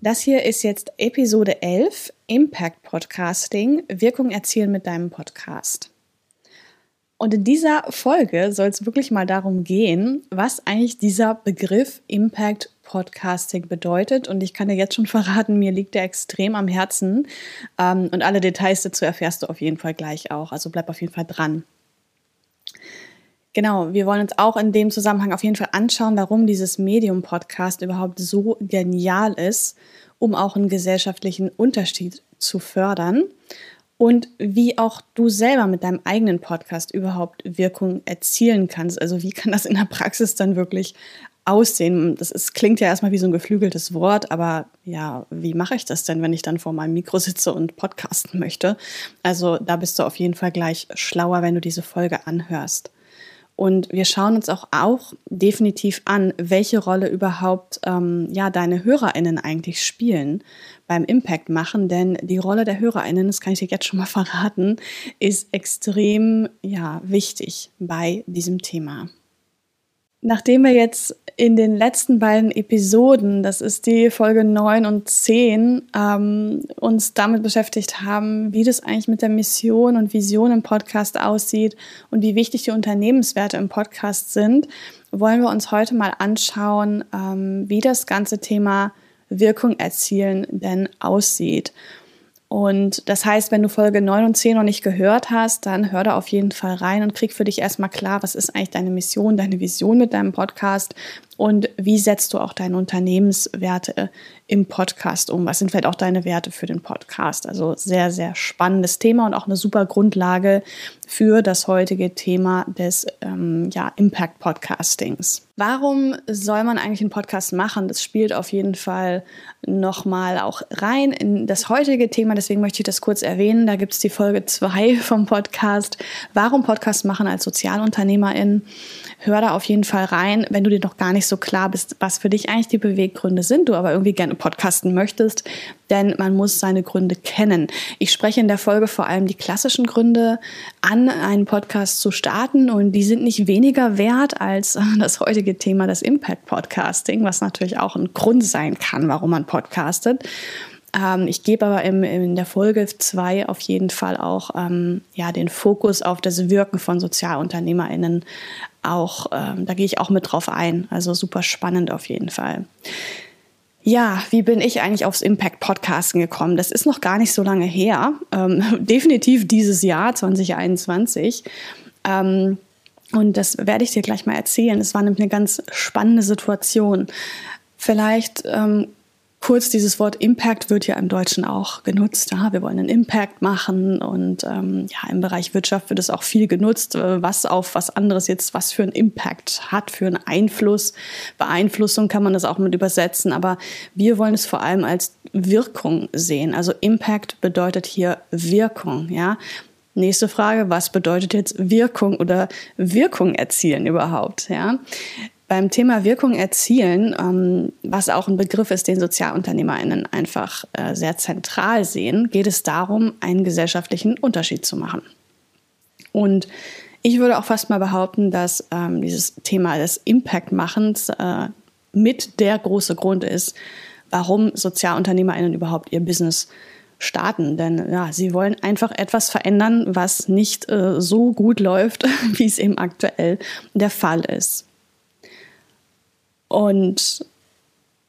Das hier ist jetzt Episode 11, Impact Podcasting, Wirkung erzielen mit deinem Podcast. Und in dieser Folge soll es wirklich mal darum gehen, was eigentlich dieser Begriff Impact Podcasting bedeutet. Und ich kann dir jetzt schon verraten, mir liegt der extrem am Herzen. Ähm, und alle Details dazu erfährst du auf jeden Fall gleich auch. Also bleib auf jeden Fall dran. Genau, wir wollen uns auch in dem Zusammenhang auf jeden Fall anschauen, warum dieses Medium-Podcast überhaupt so genial ist, um auch einen gesellschaftlichen Unterschied zu fördern und wie auch du selber mit deinem eigenen Podcast überhaupt Wirkung erzielen kannst. Also wie kann das in der Praxis dann wirklich aussehen? Das ist, klingt ja erstmal wie so ein geflügeltes Wort, aber ja, wie mache ich das denn, wenn ich dann vor meinem Mikro sitze und podcasten möchte? Also da bist du auf jeden Fall gleich schlauer, wenn du diese Folge anhörst. Und wir schauen uns auch, auch definitiv an, welche Rolle überhaupt ähm, ja, deine HörerInnen eigentlich spielen beim Impact machen. Denn die Rolle der HörerInnen, das kann ich dir jetzt schon mal verraten, ist extrem ja, wichtig bei diesem Thema. Nachdem wir jetzt in den letzten beiden Episoden, das ist die Folge 9 und 10, ähm, uns damit beschäftigt haben, wie das eigentlich mit der Mission und Vision im Podcast aussieht und wie wichtig die Unternehmenswerte im Podcast sind, wollen wir uns heute mal anschauen, ähm, wie das ganze Thema Wirkung erzielen denn aussieht. Und das heißt, wenn du Folge 9 und 10 noch nicht gehört hast, dann hör da auf jeden Fall rein und krieg für dich erstmal klar, was ist eigentlich deine Mission, deine Vision mit deinem Podcast und wie setzt du auch deine Unternehmenswerte im Podcast um? Was sind vielleicht auch deine Werte für den Podcast? Also sehr, sehr spannendes Thema und auch eine super Grundlage für das heutige Thema des ähm, ja, Impact Podcastings. Warum soll man eigentlich einen Podcast machen? Das spielt auf jeden Fall nochmal auch rein in das heutige Thema. Deswegen möchte ich das kurz erwähnen. Da gibt es die Folge 2 vom Podcast. Warum Podcast machen als Sozialunternehmerin? hör da auf jeden Fall rein, wenn du dir noch gar nicht so klar bist, was für dich eigentlich die Beweggründe sind, du aber irgendwie gerne podcasten möchtest, denn man muss seine Gründe kennen. Ich spreche in der Folge vor allem die klassischen Gründe an, einen Podcast zu starten und die sind nicht weniger wert als das heutige Thema des Impact Podcasting, was natürlich auch ein Grund sein kann, warum man podcastet. Ähm, ich gebe aber im, in der Folge 2 auf jeden Fall auch ähm, ja, den Fokus auf das Wirken von SozialunternehmerInnen auch, ähm, da gehe ich auch mit drauf ein. Also super spannend auf jeden Fall. Ja, wie bin ich eigentlich aufs Impact Podcasten gekommen? Das ist noch gar nicht so lange her. Ähm, definitiv dieses Jahr 2021. Ähm, und das werde ich dir gleich mal erzählen. Es war nämlich eine ganz spannende Situation. Vielleicht ähm, kurz, dieses Wort Impact wird ja im Deutschen auch genutzt. Ja, wir wollen einen Impact machen und ähm, ja, im Bereich Wirtschaft wird es auch viel genutzt, äh, was auf was anderes jetzt, was für einen Impact hat, für einen Einfluss. Beeinflussung kann man das auch mit übersetzen, aber wir wollen es vor allem als Wirkung sehen. Also Impact bedeutet hier Wirkung, ja. Nächste Frage, was bedeutet jetzt Wirkung oder Wirkung erzielen überhaupt? Ja? Beim Thema Wirkung erzielen, ähm, was auch ein Begriff ist, den SozialunternehmerInnen einfach äh, sehr zentral sehen, geht es darum, einen gesellschaftlichen Unterschied zu machen. Und ich würde auch fast mal behaupten, dass ähm, dieses Thema des Impact-Machens äh, mit der große Grund ist, warum SozialunternehmerInnen überhaupt ihr Business starten. Denn ja, sie wollen einfach etwas verändern, was nicht äh, so gut läuft, wie es eben aktuell der Fall ist. Und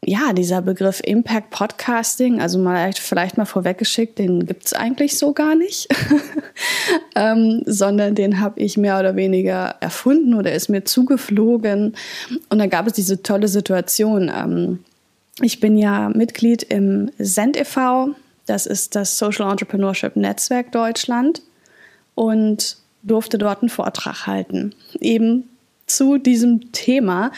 ja, dieser Begriff Impact Podcasting, also mal vielleicht mal vorweggeschickt, den gibt es eigentlich so gar nicht, ähm, sondern den habe ich mehr oder weniger erfunden oder ist mir zugeflogen. Und da gab es diese tolle Situation. Ähm, ich bin ja Mitglied im SEND e.V., das ist das Social Entrepreneurship Netzwerk Deutschland und durfte dort einen Vortrag halten, eben zu diesem Thema,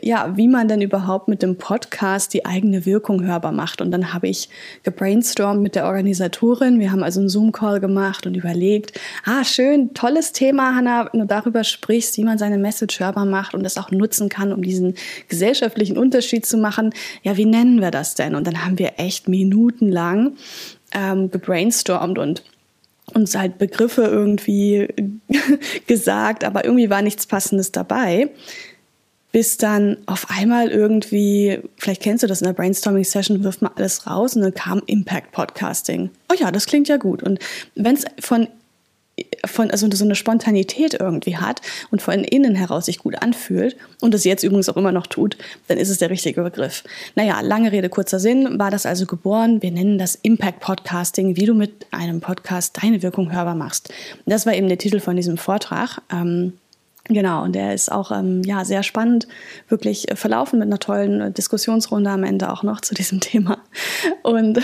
ja, wie man denn überhaupt mit dem Podcast die eigene Wirkung hörbar macht. Und dann habe ich gebrainstormt mit der Organisatorin. Wir haben also einen Zoom-Call gemacht und überlegt, ah, schön, tolles Thema, Hanna, wenn du darüber sprichst, wie man seine Message hörbar macht und das auch nutzen kann, um diesen gesellschaftlichen Unterschied zu machen. Ja, wie nennen wir das denn? Und dann haben wir echt minutenlang ähm, gebrainstormt und uns halt Begriffe irgendwie gesagt, aber irgendwie war nichts Passendes dabei. Bis dann auf einmal irgendwie, vielleicht kennst du das in der Brainstorming-Session, wirft man alles raus und dann kam Impact Podcasting. Oh ja, das klingt ja gut. Und wenn es von von, also so eine Spontanität irgendwie hat und von innen heraus sich gut anfühlt und das jetzt übrigens auch immer noch tut, dann ist es der richtige Begriff. Naja, lange Rede, kurzer Sinn, war das also geboren. Wir nennen das Impact Podcasting, wie du mit einem Podcast deine Wirkung hörbar machst. Das war eben der Titel von diesem Vortrag. Ähm, Genau, und der ist auch ähm, ja, sehr spannend, wirklich verlaufen mit einer tollen Diskussionsrunde am Ende auch noch zu diesem Thema. Und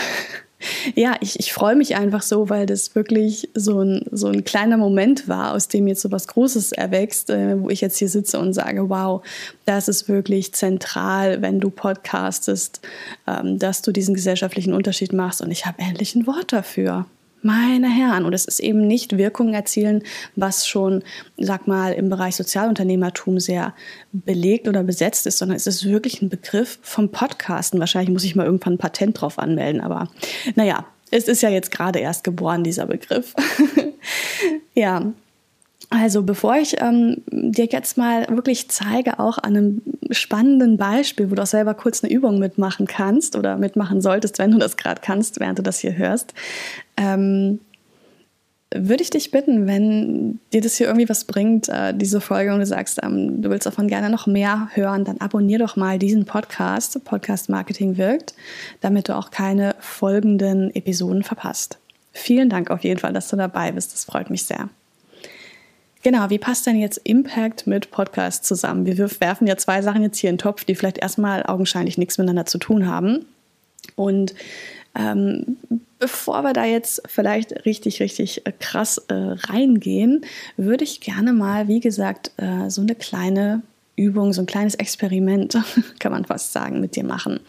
ja, ich, ich freue mich einfach so, weil das wirklich so ein, so ein kleiner Moment war, aus dem jetzt so was Großes erwächst, äh, wo ich jetzt hier sitze und sage, wow, das ist wirklich zentral, wenn du podcastest, ähm, dass du diesen gesellschaftlichen Unterschied machst und ich habe endlich ein Wort dafür. Meine Herren, und es ist eben nicht Wirkung erzielen, was schon, sag mal, im Bereich Sozialunternehmertum sehr belegt oder besetzt ist, sondern es ist wirklich ein Begriff vom Podcasten. Wahrscheinlich muss ich mal irgendwann ein Patent drauf anmelden, aber naja, es ist ja jetzt gerade erst geboren, dieser Begriff. ja, also bevor ich ähm, dir jetzt mal wirklich zeige, auch an einem spannenden Beispiel, wo du auch selber kurz eine Übung mitmachen kannst oder mitmachen solltest, wenn du das gerade kannst, während du das hier hörst, ähm, würde ich dich bitten, wenn dir das hier irgendwie was bringt, äh, diese Folge, und du sagst, ähm, du willst davon gerne noch mehr hören, dann abonnier doch mal diesen Podcast, Podcast Marketing wirkt, damit du auch keine folgenden Episoden verpasst. Vielen Dank auf jeden Fall, dass du dabei bist. Das freut mich sehr. Genau, wie passt denn jetzt Impact mit Podcast zusammen? Wir werfen ja zwei Sachen jetzt hier in den Topf, die vielleicht erstmal augenscheinlich nichts miteinander zu tun haben. Und ähm, bevor wir da jetzt vielleicht richtig, richtig äh, krass äh, reingehen, würde ich gerne mal, wie gesagt, äh, so eine kleine Übung, so ein kleines Experiment, kann man fast sagen, mit dir machen.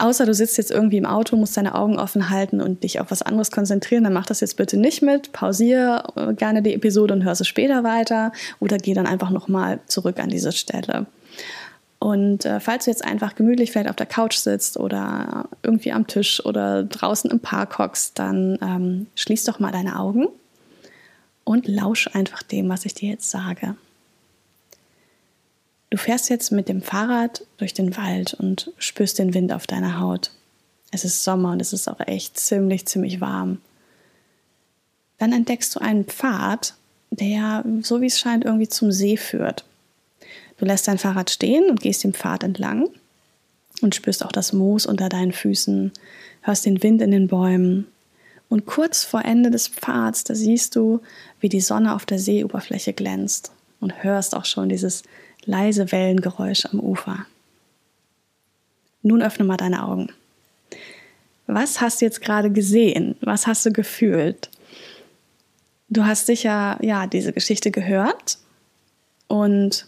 Außer du sitzt jetzt irgendwie im Auto, musst deine Augen offen halten und dich auf was anderes konzentrieren, dann mach das jetzt bitte nicht mit. Pausiere äh, gerne die Episode und hör sie später weiter oder geh dann einfach nochmal zurück an diese Stelle. Und äh, falls du jetzt einfach gemütlich vielleicht auf der Couch sitzt oder irgendwie am Tisch oder draußen im Park hockst, dann ähm, schließ doch mal deine Augen und lausch einfach dem, was ich dir jetzt sage. Du fährst jetzt mit dem Fahrrad durch den Wald und spürst den Wind auf deiner Haut. Es ist Sommer und es ist auch echt ziemlich, ziemlich warm. Dann entdeckst du einen Pfad, der, so wie es scheint, irgendwie zum See führt. Du lässt dein Fahrrad stehen und gehst den Pfad entlang und spürst auch das Moos unter deinen Füßen, hörst den Wind in den Bäumen. Und kurz vor Ende des Pfads, da siehst du, wie die Sonne auf der Seeoberfläche glänzt und hörst auch schon dieses leise Wellengeräusch am Ufer. Nun öffne mal deine Augen. Was hast du jetzt gerade gesehen? Was hast du gefühlt? Du hast sicher ja diese Geschichte gehört und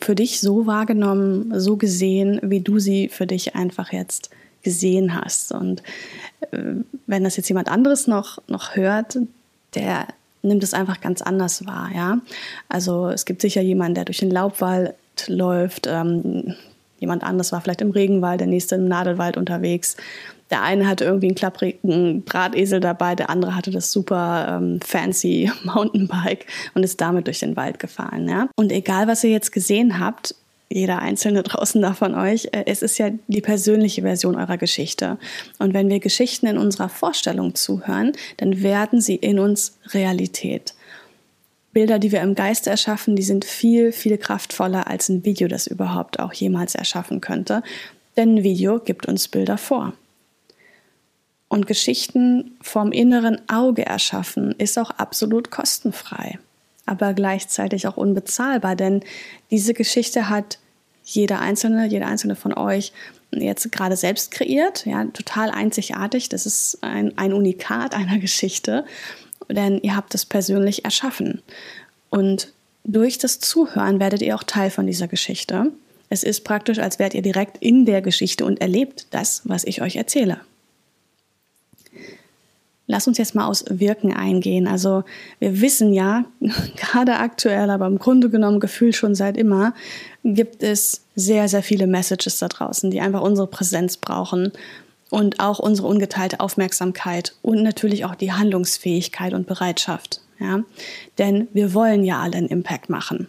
für dich so wahrgenommen, so gesehen, wie du sie für dich einfach jetzt gesehen hast. Und äh, wenn das jetzt jemand anderes noch, noch hört, der nimmt es einfach ganz anders wahr, ja. Also es gibt sicher jemanden, der durch den Laubwald läuft, ähm, jemand anders war vielleicht im Regenwald, der nächste im Nadelwald unterwegs. Der eine hatte irgendwie einen klapprigen Drahtesel dabei, der andere hatte das super ähm, fancy Mountainbike und ist damit durch den Wald gefahren. Ja? Und egal, was ihr jetzt gesehen habt, jeder einzelne draußen da von euch, äh, es ist ja die persönliche Version eurer Geschichte. Und wenn wir Geschichten in unserer Vorstellung zuhören, dann werden sie in uns Realität. Bilder, die wir im Geiste erschaffen, die sind viel, viel kraftvoller als ein Video, das überhaupt auch jemals erschaffen könnte. Denn ein Video gibt uns Bilder vor. Und Geschichten vom inneren Auge erschaffen ist auch absolut kostenfrei aber gleichzeitig auch unbezahlbar, denn diese Geschichte hat jeder einzelne, jeder einzelne von euch jetzt gerade selbst kreiert, ja, total einzigartig. Das ist ein, ein Unikat einer Geschichte, denn ihr habt es persönlich erschaffen. Und durch das Zuhören werdet ihr auch Teil von dieser Geschichte. Es ist praktisch, als wärt ihr direkt in der Geschichte und erlebt das, was ich euch erzähle. Lass uns jetzt mal aus Wirken eingehen. Also wir wissen ja, gerade aktuell, aber im Grunde genommen gefühlt schon seit immer, gibt es sehr, sehr viele Messages da draußen, die einfach unsere Präsenz brauchen und auch unsere ungeteilte Aufmerksamkeit und natürlich auch die Handlungsfähigkeit und Bereitschaft. Ja? Denn wir wollen ja alle einen Impact machen.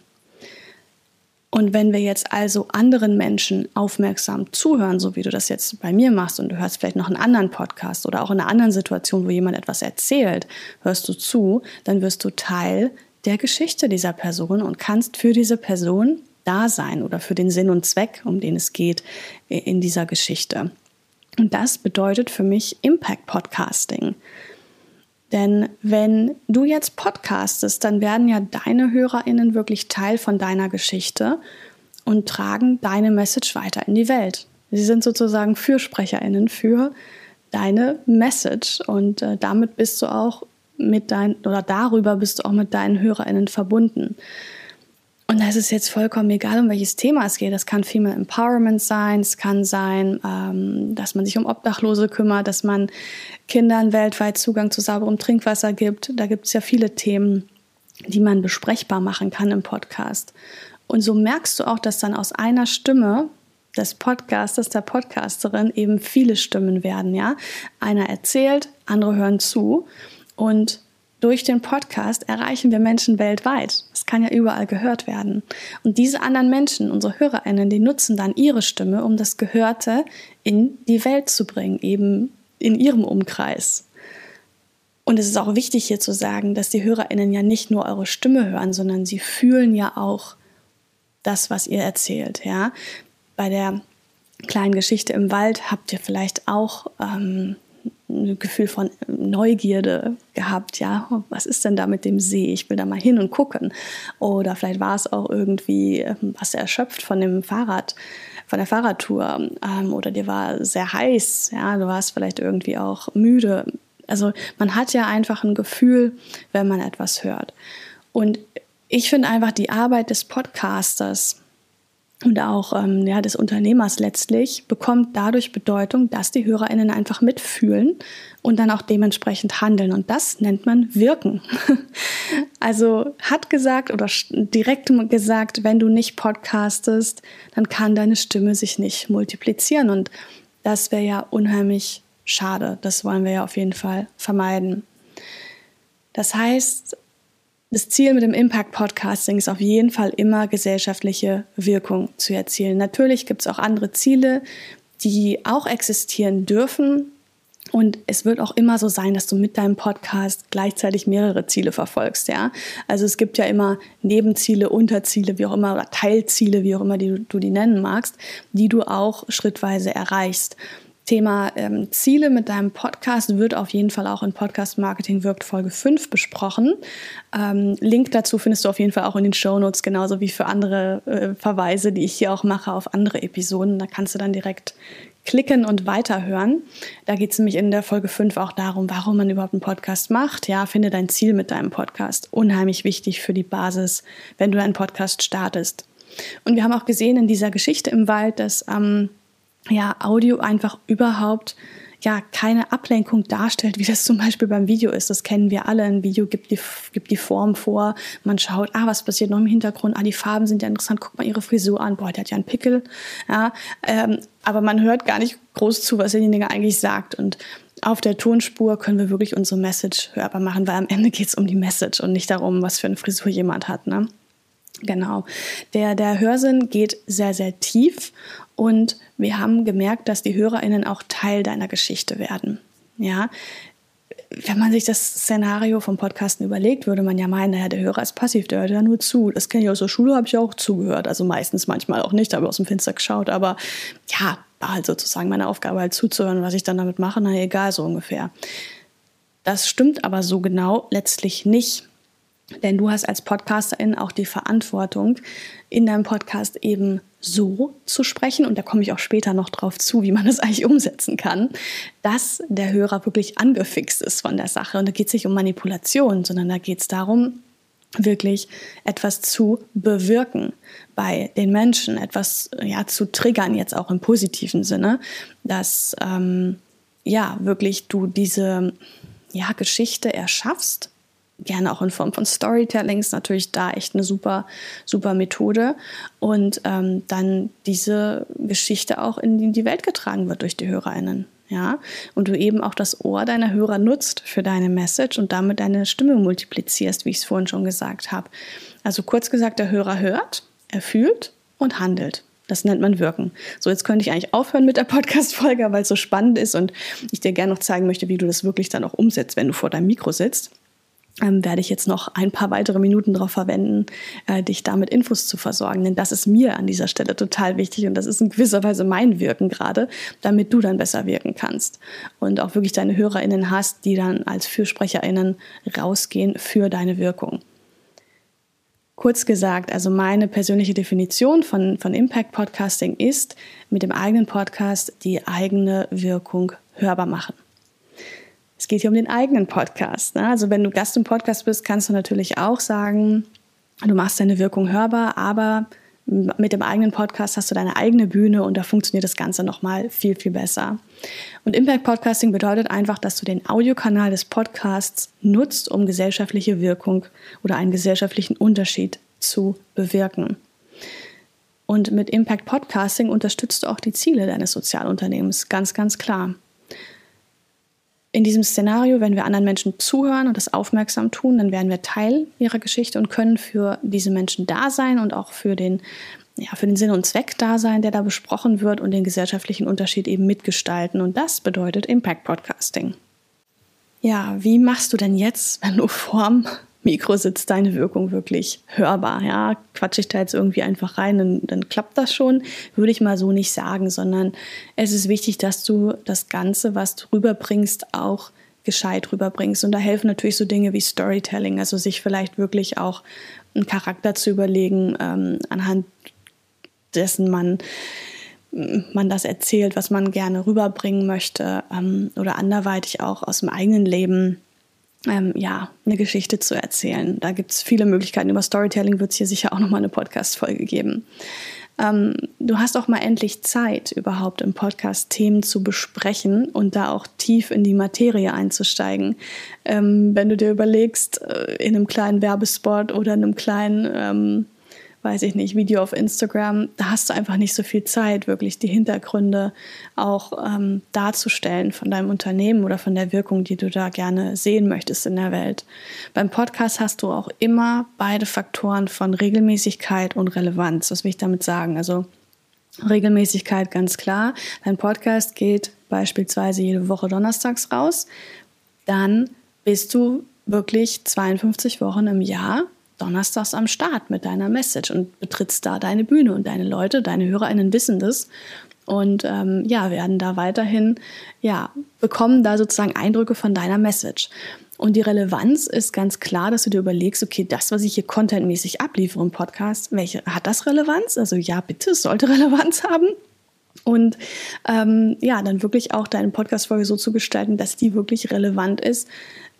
Und wenn wir jetzt also anderen Menschen aufmerksam zuhören, so wie du das jetzt bei mir machst und du hörst vielleicht noch einen anderen Podcast oder auch in einer anderen Situation, wo jemand etwas erzählt, hörst du zu, dann wirst du Teil der Geschichte dieser Person und kannst für diese Person da sein oder für den Sinn und Zweck, um den es geht in dieser Geschichte. Und das bedeutet für mich Impact Podcasting. Denn wenn du jetzt podcastest, dann werden ja deine HörerInnen wirklich Teil von deiner Geschichte und tragen deine Message weiter in die Welt. Sie sind sozusagen FürsprecherInnen für deine Message und äh, damit bist du auch mit deinen, oder darüber bist du auch mit deinen HörerInnen verbunden. Und da ist es jetzt vollkommen egal, um welches Thema es geht. Das kann Female Empowerment sein, es kann sein, ähm, dass man sich um Obdachlose kümmert, dass man Kindern weltweit Zugang zu sauberem Trinkwasser gibt. Da gibt es ja viele Themen, die man besprechbar machen kann im Podcast. Und so merkst du auch, dass dann aus einer Stimme des Podcasters, der Podcasterin eben viele Stimmen werden, ja. Einer erzählt, andere hören zu und durch den Podcast erreichen wir Menschen weltweit. Das kann ja überall gehört werden. Und diese anderen Menschen, unsere HörerInnen, die nutzen dann ihre Stimme, um das Gehörte in die Welt zu bringen, eben in ihrem Umkreis. Und es ist auch wichtig hier zu sagen, dass die HörerInnen ja nicht nur eure Stimme hören, sondern sie fühlen ja auch das, was ihr erzählt. Ja? Bei der kleinen Geschichte im Wald habt ihr vielleicht auch ähm, ein Gefühl von Neugierde gehabt, ja, was ist denn da mit dem See? Ich will da mal hin und gucken. Oder vielleicht war es auch irgendwie, ähm, was erschöpft von dem Fahrrad, von der Fahrradtour. Ähm, oder dir war sehr heiß, ja, du warst vielleicht irgendwie auch müde. Also man hat ja einfach ein Gefühl, wenn man etwas hört. Und ich finde einfach die Arbeit des Podcasters, und auch ähm, ja, des Unternehmers letztlich bekommt dadurch Bedeutung, dass die HörerInnen einfach mitfühlen und dann auch dementsprechend handeln. Und das nennt man Wirken. also hat gesagt oder direkt gesagt, wenn du nicht podcastest, dann kann deine Stimme sich nicht multiplizieren. Und das wäre ja unheimlich schade. Das wollen wir ja auf jeden Fall vermeiden. Das heißt, das Ziel mit dem Impact Podcasting ist auf jeden Fall immer gesellschaftliche Wirkung zu erzielen. Natürlich gibt es auch andere Ziele, die auch existieren dürfen. Und es wird auch immer so sein, dass du mit deinem Podcast gleichzeitig mehrere Ziele verfolgst, ja. Also es gibt ja immer Nebenziele, Unterziele, wie auch immer, oder Teilziele, wie auch immer die, du die nennen magst, die du auch schrittweise erreichst. Thema ähm, Ziele mit deinem Podcast wird auf jeden Fall auch in Podcast Marketing wirkt Folge 5 besprochen. Ähm, Link dazu findest du auf jeden Fall auch in den Show Notes, genauso wie für andere äh, Verweise, die ich hier auch mache auf andere Episoden. Da kannst du dann direkt klicken und weiterhören. Da geht es nämlich in der Folge 5 auch darum, warum man überhaupt einen Podcast macht. Ja, finde dein Ziel mit deinem Podcast. Unheimlich wichtig für die Basis, wenn du einen Podcast startest. Und wir haben auch gesehen in dieser Geschichte im Wald, dass ähm, ja, Audio einfach überhaupt ja keine Ablenkung darstellt, wie das zum Beispiel beim Video ist. Das kennen wir alle. Ein Video gibt die, gibt die Form vor. Man schaut, ah, was passiert noch im Hintergrund? Ah, die Farben sind ja interessant. Guck mal ihre Frisur an. Boah, der hat ja einen Pickel. Ja, ähm, aber man hört gar nicht groß zu, was derjenige eigentlich sagt. Und auf der Tonspur können wir wirklich unsere Message hörbar machen, weil am Ende geht es um die Message und nicht darum, was für eine Frisur jemand hat. Ne? Genau. Der, der Hörsinn geht sehr, sehr tief und wir haben gemerkt, dass die HörerInnen auch Teil deiner Geschichte werden. Ja, wenn man sich das Szenario vom Podcasten überlegt, würde man ja meinen, naja, der Hörer ist passiv, der hört ja nur zu. Das kenne ich aus der Schule, habe ich auch zugehört. Also meistens, manchmal auch nicht, habe aus dem Fenster geschaut. Aber ja, war halt sozusagen meine Aufgabe, halt zuzuhören. Was ich dann damit mache, na egal, so ungefähr. Das stimmt aber so genau letztlich nicht. Denn du hast als Podcasterin auch die Verantwortung, in deinem Podcast eben so zu sprechen, und da komme ich auch später noch drauf zu, wie man das eigentlich umsetzen kann, dass der Hörer wirklich angefixt ist von der Sache. Und da geht es nicht um Manipulation, sondern da geht es darum, wirklich etwas zu bewirken bei den Menschen, etwas ja zu triggern jetzt auch im positiven Sinne, dass ähm, ja wirklich du diese ja Geschichte erschaffst gerne auch in Form von Storytelling ist natürlich da echt eine super, super Methode. Und ähm, dann diese Geschichte auch in die Welt getragen wird durch die HörerInnen. Ja, und du eben auch das Ohr deiner Hörer nutzt für deine Message und damit deine Stimme multiplizierst, wie ich es vorhin schon gesagt habe. Also kurz gesagt, der Hörer hört, er fühlt und handelt. Das nennt man Wirken. So, jetzt könnte ich eigentlich aufhören mit der Podcast-Folge, weil es so spannend ist und ich dir gerne noch zeigen möchte, wie du das wirklich dann auch umsetzt, wenn du vor deinem Mikro sitzt ähm, werde ich jetzt noch ein paar weitere Minuten darauf verwenden, äh, dich damit Infos zu versorgen. Denn das ist mir an dieser Stelle total wichtig und das ist in gewisser Weise mein Wirken gerade, damit du dann besser wirken kannst und auch wirklich deine HörerInnen hast, die dann als FürsprecherInnen rausgehen für deine Wirkung. Kurz gesagt, also meine persönliche Definition von, von Impact Podcasting ist, mit dem eigenen Podcast die eigene Wirkung hörbar machen. Es geht hier um den eigenen Podcast. Ne? Also wenn du Gast im Podcast bist, kannst du natürlich auch sagen, du machst deine Wirkung hörbar, aber mit dem eigenen Podcast hast du deine eigene Bühne und da funktioniert das Ganze nochmal viel, viel besser. Und Impact Podcasting bedeutet einfach, dass du den Audiokanal des Podcasts nutzt, um gesellschaftliche Wirkung oder einen gesellschaftlichen Unterschied zu bewirken. Und mit Impact Podcasting unterstützt du auch die Ziele deines Sozialunternehmens, ganz, ganz klar in diesem Szenario, wenn wir anderen Menschen zuhören und das aufmerksam tun, dann werden wir Teil ihrer Geschichte und können für diese Menschen da sein und auch für den, ja, für den Sinn und Zweck da sein, der da besprochen wird und den gesellschaftlichen Unterschied eben mitgestalten. Und das bedeutet Impact Podcasting. Ja, wie machst du denn jetzt, wenn du vorm Mikro sitzt deine Wirkung wirklich hörbar. Ja, quatsche ich da jetzt irgendwie einfach rein, dann, dann klappt das schon. Würde ich mal so nicht sagen, sondern es ist wichtig, dass du das Ganze, was du rüberbringst, auch gescheit rüberbringst. Und da helfen natürlich so Dinge wie Storytelling, also sich vielleicht wirklich auch einen Charakter zu überlegen, ähm, anhand dessen man man das erzählt, was man gerne rüberbringen möchte ähm, oder anderweitig auch aus dem eigenen Leben ähm, ja, eine Geschichte zu erzählen. Da gibt es viele Möglichkeiten. Über Storytelling wird es hier sicher auch nochmal eine Podcast-Folge geben. Ähm, du hast auch mal endlich Zeit, überhaupt im Podcast Themen zu besprechen und da auch tief in die Materie einzusteigen. Ähm, wenn du dir überlegst, äh, in einem kleinen Werbespot oder in einem kleinen ähm, weiß ich nicht, Video auf Instagram, da hast du einfach nicht so viel Zeit, wirklich die Hintergründe auch ähm, darzustellen von deinem Unternehmen oder von der Wirkung, die du da gerne sehen möchtest in der Welt. Beim Podcast hast du auch immer beide Faktoren von Regelmäßigkeit und Relevanz. Was will ich damit sagen? Also Regelmäßigkeit ganz klar. Dein Podcast geht beispielsweise jede Woche donnerstags raus. Dann bist du wirklich 52 Wochen im Jahr donnerstags am Start mit deiner Message und betrittst da deine Bühne und deine Leute, deine HörerInnen wissen das und ähm, ja, werden da weiterhin, ja, bekommen da sozusagen Eindrücke von deiner Message. Und die Relevanz ist ganz klar, dass du dir überlegst, okay, das, was ich hier contentmäßig abliefere im Podcast, welche, hat das Relevanz? Also ja, bitte, es sollte Relevanz haben. Und ähm, ja, dann wirklich auch deine Podcast-Folge so zu gestalten, dass die wirklich relevant ist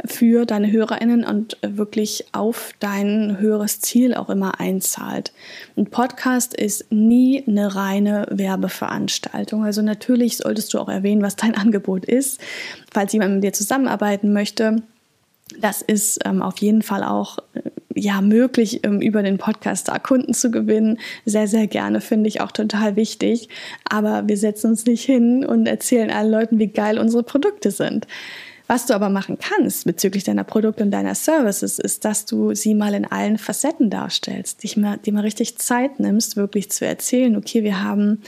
für deine HörerInnen und wirklich auf dein höheres Ziel auch immer einzahlt. Ein Podcast ist nie eine reine Werbeveranstaltung. Also natürlich solltest du auch erwähnen, was dein Angebot ist, falls jemand mit dir zusammenarbeiten möchte. Das ist ähm, auf jeden Fall auch äh, ja möglich, ähm, über den Podcast da Kunden zu gewinnen. Sehr, sehr gerne, finde ich auch total wichtig. Aber wir setzen uns nicht hin und erzählen allen Leuten, wie geil unsere Produkte sind. Was du aber machen kannst bezüglich deiner Produkte und deiner Services, ist, dass du sie mal in allen Facetten darstellst, dich mal, dir mal richtig Zeit nimmst, wirklich zu erzählen, okay, wir haben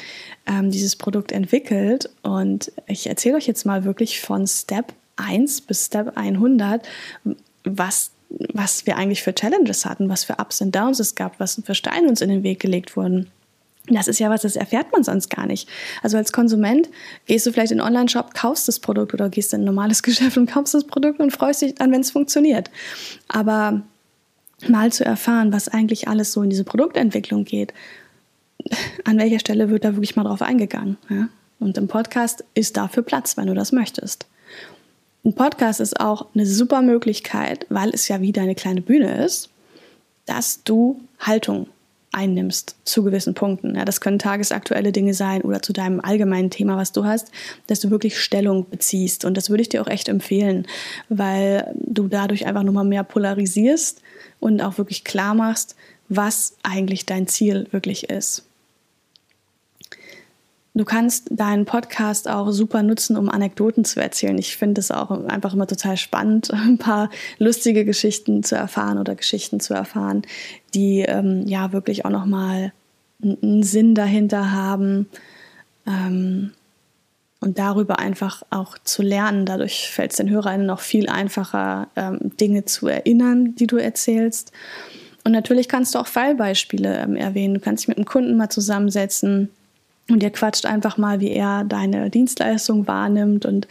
ähm, dieses Produkt entwickelt und ich erzähle euch jetzt mal wirklich von Step 1 bis Step 100, was was wir eigentlich für Challenges hatten, was für Ups und Downs es gab, was für Steine uns in den Weg gelegt wurden. Das ist ja was, das erfährt man sonst gar nicht. Also als Konsument gehst du vielleicht in einen Online-Shop, kaufst das Produkt oder gehst in ein normales Geschäft und kaufst das Produkt und freust dich dann, wenn es funktioniert. Aber mal zu erfahren, was eigentlich alles so in diese Produktentwicklung geht, an welcher Stelle wird da wirklich mal drauf eingegangen. Ja? Und im Podcast ist dafür Platz, wenn du das möchtest. Ein Podcast ist auch eine super Möglichkeit, weil es ja wie deine kleine Bühne ist, dass du Haltung einnimmst zu gewissen Punkten. Ja, das können tagesaktuelle Dinge sein oder zu deinem allgemeinen Thema, was du hast, dass du wirklich Stellung beziehst. Und das würde ich dir auch echt empfehlen, weil du dadurch einfach nochmal mehr polarisierst und auch wirklich klar machst, was eigentlich dein Ziel wirklich ist. Du kannst deinen Podcast auch super nutzen, um Anekdoten zu erzählen. Ich finde es auch einfach immer total spannend, ein paar lustige Geschichten zu erfahren oder Geschichten zu erfahren, die ähm, ja wirklich auch nochmal einen Sinn dahinter haben. Ähm, und darüber einfach auch zu lernen. Dadurch fällt es den HörerInnen noch viel einfacher, ähm, Dinge zu erinnern, die du erzählst. Und natürlich kannst du auch Fallbeispiele ähm, erwähnen. Du kannst dich mit einem Kunden mal zusammensetzen und ihr quatscht einfach mal, wie er deine Dienstleistung wahrnimmt und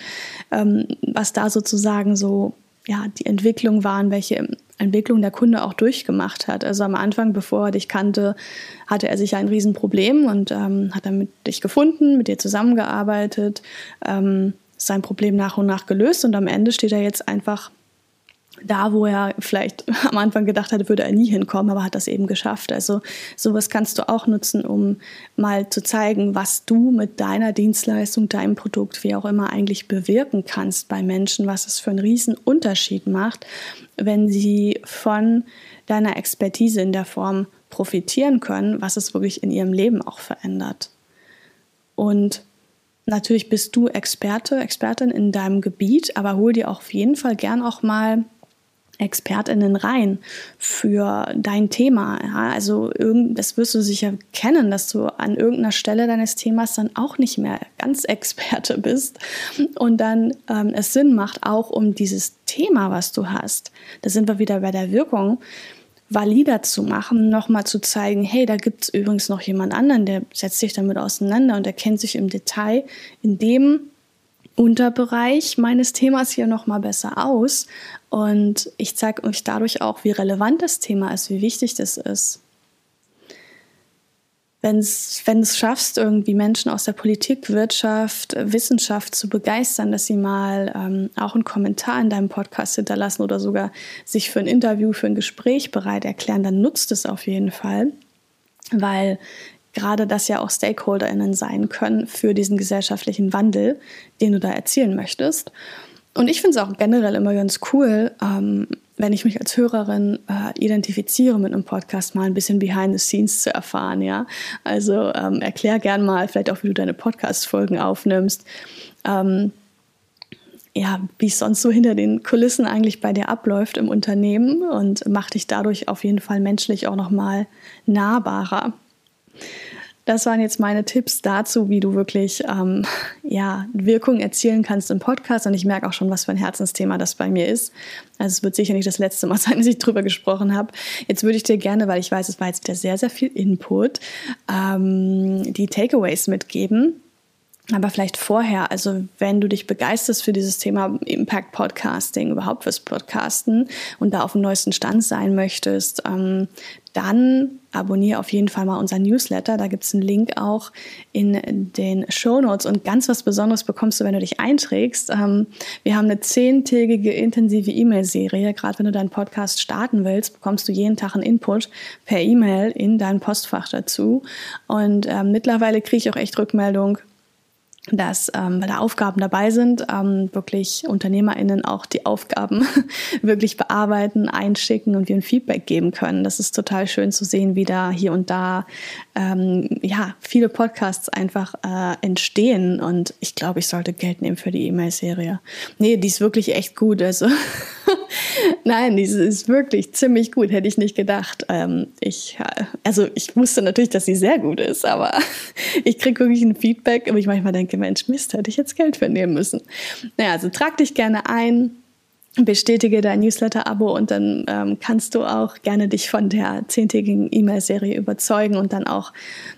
ähm, was da sozusagen so ja die Entwicklung waren, welche Entwicklung der Kunde auch durchgemacht hat. Also am Anfang, bevor er dich kannte, hatte er sicher ein Riesenproblem und ähm, hat dann mit dich gefunden, mit dir zusammengearbeitet, ähm, sein Problem nach und nach gelöst und am Ende steht er jetzt einfach da, wo er vielleicht am Anfang gedacht hatte, würde er nie hinkommen, aber hat das eben geschafft. Also sowas kannst du auch nutzen, um mal zu zeigen, was du mit deiner Dienstleistung, deinem Produkt, wie auch immer eigentlich bewirken kannst bei Menschen, was es für einen riesen Unterschied macht, wenn sie von deiner Expertise in der Form profitieren können, was es wirklich in ihrem Leben auch verändert. Und natürlich bist du Experte, Expertin in deinem Gebiet, aber hol dir auf jeden Fall gern auch mal ExpertInnen rein für dein Thema. Ja, also das wirst du sicher kennen, dass du an irgendeiner Stelle deines Themas dann auch nicht mehr ganz Experte bist und dann ähm, es Sinn macht, auch um dieses Thema, was du hast, da sind wir wieder bei der Wirkung, valider zu machen, nochmal zu zeigen, hey, da gibt es übrigens noch jemand anderen, der setzt sich damit auseinander und der kennt sich im Detail in dem Unterbereich meines Themas hier nochmal besser aus. Und ich zeige euch dadurch auch, wie relevant das Thema ist, wie wichtig das ist. Wenn du es schaffst, irgendwie Menschen aus der Politik, Wirtschaft, Wissenschaft zu begeistern, dass sie mal ähm, auch einen Kommentar in deinem Podcast hinterlassen oder sogar sich für ein Interview, für ein Gespräch bereit erklären, dann nutzt es auf jeden Fall, weil gerade das ja auch StakeholderInnen sein können für diesen gesellschaftlichen Wandel, den du da erzielen möchtest. Und ich finde es auch generell immer ganz cool, ähm, wenn ich mich als Hörerin äh, identifiziere mit einem Podcast, mal ein bisschen behind the scenes zu erfahren, ja. Also ähm, erklär gern mal, vielleicht auch, wie du deine Podcast-Folgen aufnimmst. Ähm, ja, wie es sonst so hinter den Kulissen eigentlich bei dir abläuft im Unternehmen und mach dich dadurch auf jeden Fall menschlich auch nochmal nahbarer. Das waren jetzt meine Tipps dazu, wie du wirklich ähm, ja, Wirkung erzielen kannst im Podcast. Und ich merke auch schon, was für ein Herzensthema das bei mir ist. Also es wird sicher nicht das letzte Mal sein, dass ich drüber gesprochen habe. Jetzt würde ich dir gerne, weil ich weiß, es war jetzt wieder sehr, sehr viel Input, ähm, die Takeaways mitgeben. Aber vielleicht vorher, also wenn du dich begeisterst für dieses Thema Impact Podcasting, überhaupt fürs Podcasten und da auf dem neuesten Stand sein möchtest, ähm, dann abonniere auf jeden Fall mal unser Newsletter. Da gibt es einen Link auch in den Show Notes. Und ganz was Besonderes bekommst du, wenn du dich einträgst. Ähm, wir haben eine zehntägige intensive E-Mail-Serie. Gerade wenn du deinen Podcast starten willst, bekommst du jeden Tag einen Input per E-Mail in dein Postfach dazu. Und ähm, mittlerweile kriege ich auch echt Rückmeldung dass ähm, weil da Aufgaben dabei sind, ähm, wirklich UnternehmerInnen auch die Aufgaben wirklich bearbeiten, einschicken und wir ein Feedback geben können. Das ist total schön zu sehen, wie da hier und da ähm, ja viele Podcasts einfach äh, entstehen. Und ich glaube, ich sollte Geld nehmen für die E-Mail-Serie. Nee, die ist wirklich echt gut. Also Nein, die ist wirklich ziemlich gut, hätte ich nicht gedacht. Ähm, ich, also ich wusste natürlich, dass sie sehr gut ist, aber ich kriege wirklich ein Feedback, wo ich manchmal denke, Mensch, Mist, hätte ich jetzt Geld für nehmen müssen. Naja, also trag dich gerne ein bestätige dein Newsletter-Abo und dann ähm, kannst du auch gerne dich von der zehntägigen E-Mail-Serie überzeugen und dann auch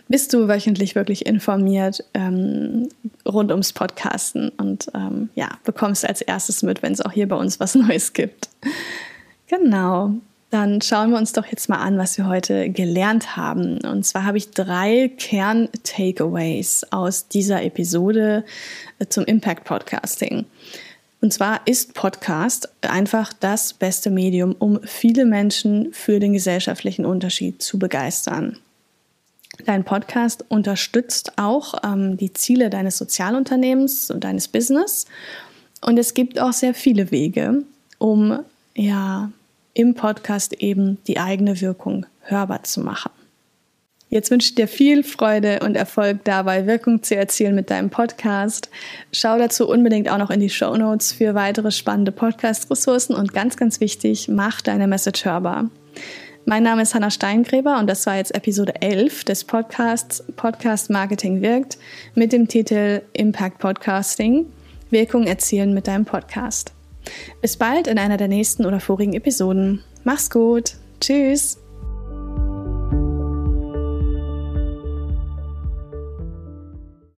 bist du wöchentlich wirklich informiert ähm, rund ums Podcasten und ähm, ja, bekommst als erstes mit, wenn es auch hier bei uns was Neues gibt. Genau. Dann schauen wir uns doch jetzt mal an, was wir heute gelernt haben. Und zwar habe ich drei Kern-Takeaways aus dieser Episode äh, zum Impact Podcasting. Und zwar ist Podcast einfach das beste Medium, um viele Menschen für den gesellschaftlichen Unterschied zu begeistern. Dein Podcast unterstützt auch ähm, die Ziele deines Sozialunternehmens und deines Business. Und es gibt auch sehr viele Wege, um ja im Podcast eben die eigene Wirkung hörbar zu machen. Jetzt wünsche ich dir viel Freude und Erfolg dabei, Wirkung zu erzielen mit deinem Podcast. Schau dazu unbedingt auch noch in die Show Notes für weitere spannende Podcast-Ressourcen und ganz, ganz wichtig, mach deine Message hörbar. Mein Name ist Hanna Steingräber und das war jetzt Episode 11 des Podcasts Podcast Marketing wirkt mit dem Titel Impact Podcasting Wirkung erzielen mit deinem Podcast. Bis bald in einer der nächsten oder vorigen Episoden. Mach's gut. Tschüss.